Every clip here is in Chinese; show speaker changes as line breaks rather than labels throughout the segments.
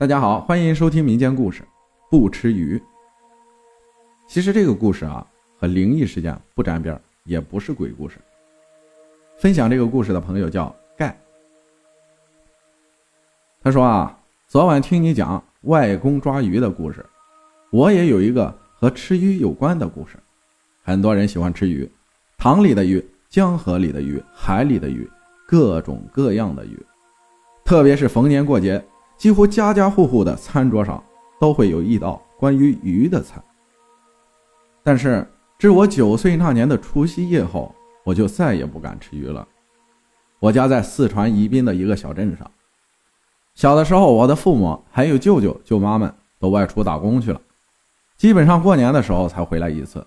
大家好，欢迎收听民间故事。不吃鱼。其实这个故事啊，和灵异事件不沾边，也不是鬼故事。分享这个故事的朋友叫盖。他说啊，昨晚听你讲外公抓鱼的故事，我也有一个和吃鱼有关的故事。很多人喜欢吃鱼，塘里的鱼、江河里的鱼、海里的鱼，各种各样的鱼，特别是逢年过节。几乎家家户户的餐桌上都会有一道关于鱼的菜。但是，至我九岁那年的除夕夜后，我就再也不敢吃鱼了。我家在四川宜宾的一个小镇上。小的时候，我的父母还有舅舅舅妈们都外出打工去了，基本上过年的时候才回来一次。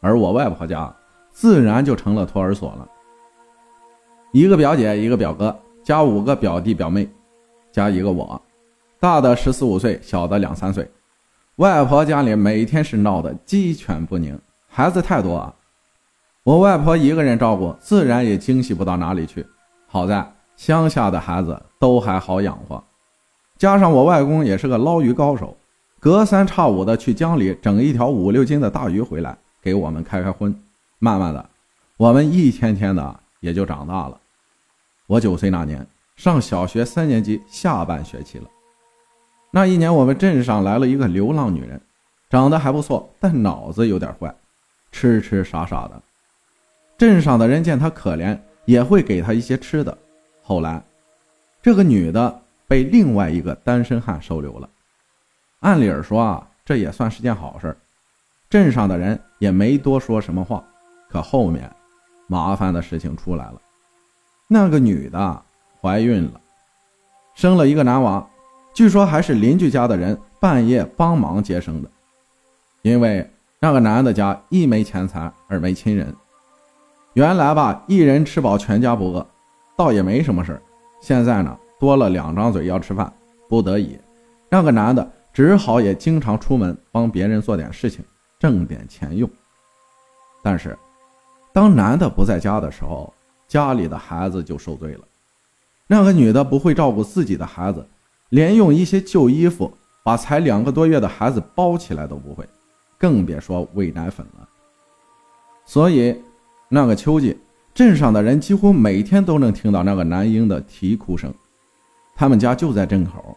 而我外婆家自然就成了托儿所了。一个表姐，一个表哥，加五个表弟表妹，加一个我。大的十四五岁，小的两三岁。外婆家里每天是闹得鸡犬不宁，孩子太多啊。我外婆一个人照顾，自然也精细不到哪里去。好在乡下的孩子都还好养活，加上我外公也是个捞鱼高手，隔三差五的去江里整一条五六斤的大鱼回来给我们开开荤。慢慢的，我们一天天的也就长大了。我九岁那年，上小学三年级下半学期了。那一年，我们镇上来了一个流浪女人，长得还不错，但脑子有点坏，痴痴傻傻的。镇上的人见她可怜，也会给她一些吃的。后来，这个女的被另外一个单身汉收留了。按理儿说啊，这也算是件好事镇上的人也没多说什么话。可后面，麻烦的事情出来了。那个女的怀孕了，生了一个男娃。据说还是邻居家的人半夜帮忙接生的，因为那个男的家一没钱财，二没亲人。原来吧，一人吃饱全家不饿，倒也没什么事儿现在呢，多了两张嘴要吃饭，不得已，那个男的只好也经常出门帮别人做点事情，挣点钱用。但是，当男的不在家的时候，家里的孩子就受罪了。那个女的不会照顾自己的孩子。连用一些旧衣服把才两个多月的孩子包起来都不会，更别说喂奶粉了。所以，那个秋季，镇上的人几乎每天都能听到那个男婴的啼哭声。他们家就在镇口，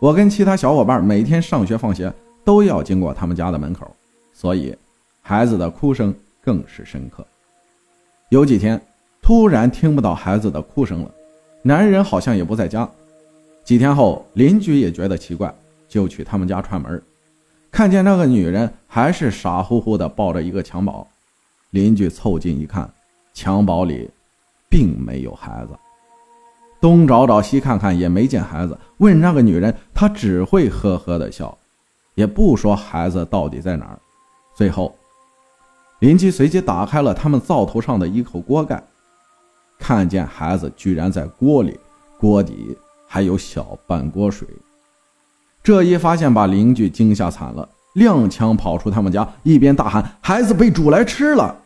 我跟其他小伙伴每天上学放学都要经过他们家的门口，所以孩子的哭声更是深刻。有几天，突然听不到孩子的哭声了，男人好像也不在家。几天后，邻居也觉得奇怪，就去他们家串门，看见那个女人还是傻乎乎的抱着一个襁褓。邻居凑近一看，襁褓里并没有孩子，东找找西看看也没见孩子。问那个女人，她只会呵呵的笑，也不说孩子到底在哪儿。最后，邻居随即打开了他们灶头上的一口锅盖，看见孩子居然在锅里，锅底。还有小半锅水，这一发现把邻居惊吓惨了，踉跄跑出他们家，一边大喊：“孩子被煮来吃了！”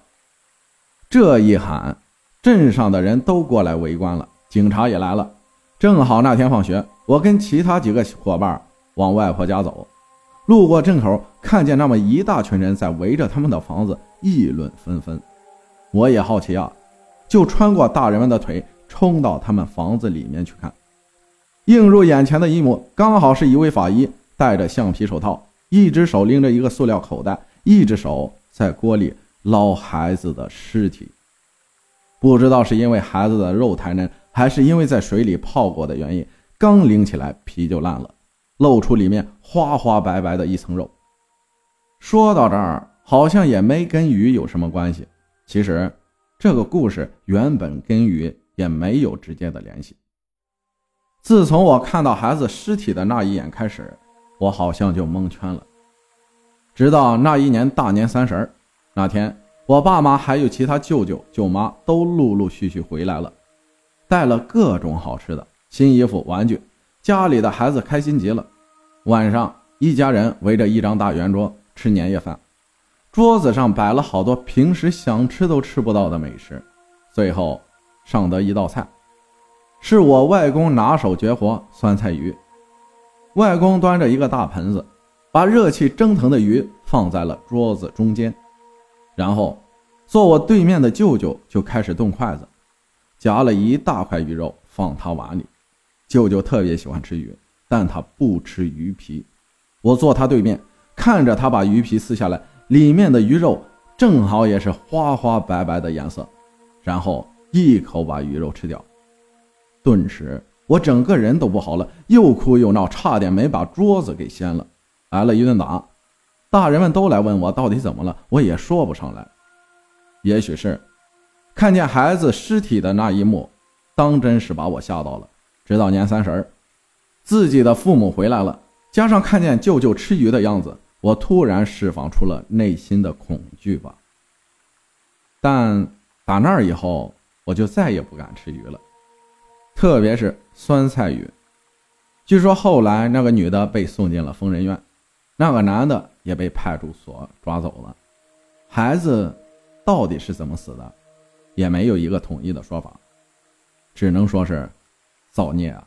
这一喊，镇上的人都过来围观了，警察也来了。正好那天放学，我跟其他几个伙伴往外婆家走，路过镇口，看见那么一大群人在围着他们的房子议论纷纷。我也好奇啊，就穿过大人们的腿，冲到他们房子里面去看。映入眼前的一幕，刚好是一位法医戴着橡皮手套，一只手拎着一个塑料口袋，一只手在锅里捞孩子的尸体。不知道是因为孩子的肉太嫩，还是因为在水里泡过的原因，刚拎起来皮就烂了，露出里面花花白白的一层肉。说到这儿，好像也没跟鱼有什么关系。其实，这个故事原本跟鱼也没有直接的联系。自从我看到孩子尸体的那一眼开始，我好像就蒙圈了。直到那一年大年三十那天，我爸妈还有其他舅舅舅妈都陆陆续续回来了，带了各种好吃的、新衣服、玩具，家里的孩子开心极了。晚上，一家人围着一张大圆桌吃年夜饭，桌子上摆了好多平时想吃都吃不到的美食，最后上得一道菜。是我外公拿手绝活酸菜鱼，外公端着一个大盆子，把热气蒸腾的鱼放在了桌子中间，然后坐我对面的舅舅就开始动筷子，夹了一大块鱼肉放他碗里。舅舅特别喜欢吃鱼，但他不吃鱼皮。我坐他对面，看着他把鱼皮撕下来，里面的鱼肉正好也是花花白白的颜色，然后一口把鱼肉吃掉。顿时，我整个人都不好了，又哭又闹，差点没把桌子给掀了，挨了一顿打。大人们都来问我到底怎么了，我也说不上来。也许是看见孩子尸体的那一幕，当真是把我吓到了。直到年三十儿，自己的父母回来了，加上看见舅舅吃鱼的样子，我突然释放出了内心的恐惧吧。但打那儿以后，我就再也不敢吃鱼了，特别是酸菜鱼。据说后来那个女的被送进了疯人院，那个男的也被派出所抓走了。孩子到底是怎么死的，也没有一个统一的说法，只能说是。造孽啊！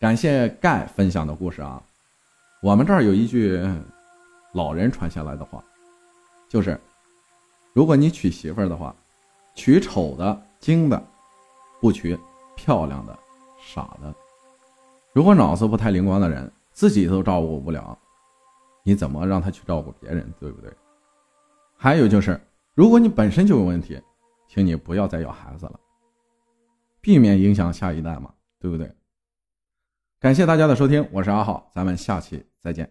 感谢盖分享的故事啊。我们这儿有一句老人传下来的话，就是：如果你娶媳妇儿的话，娶丑的、精的，不娶漂亮的、傻的。如果脑子不太灵光的人，自己都照顾不了，你怎么让他去照顾别人？对不对？还有就是，如果你本身就有问题，请你不要再要孩子了。避免影响下一代嘛，对不对？感谢大家的收听，我是阿浩，咱们下期再见。